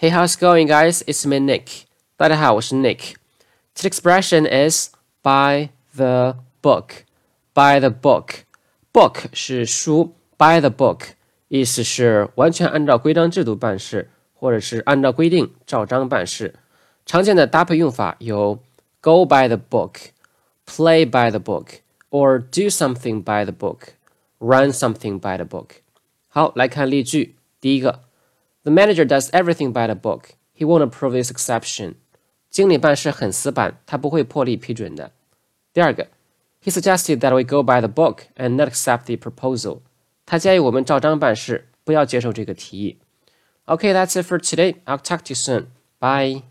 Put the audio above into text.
Hey, how's it going, guys? It's me, Nick. 大家好，我是 Nick. Today's expression is by the book. By the book. Book 是书，by the book 意思是完全按照规章制度办事，或者是按照规定照章办事。常见的搭配用法有 go by the book, play by the book, or do something by the book, run something by the book. 好，来看例句。第一个。 The manager does everything by the book. He won't approve this exception. 经理办事很死板，他不会破例批准的。第二个，He suggested that we go by the book and not accept the proposal. 他建议我们照章办事，不要接受这个提议。Okay, that's it for today. I'll talk to you soon. Bye.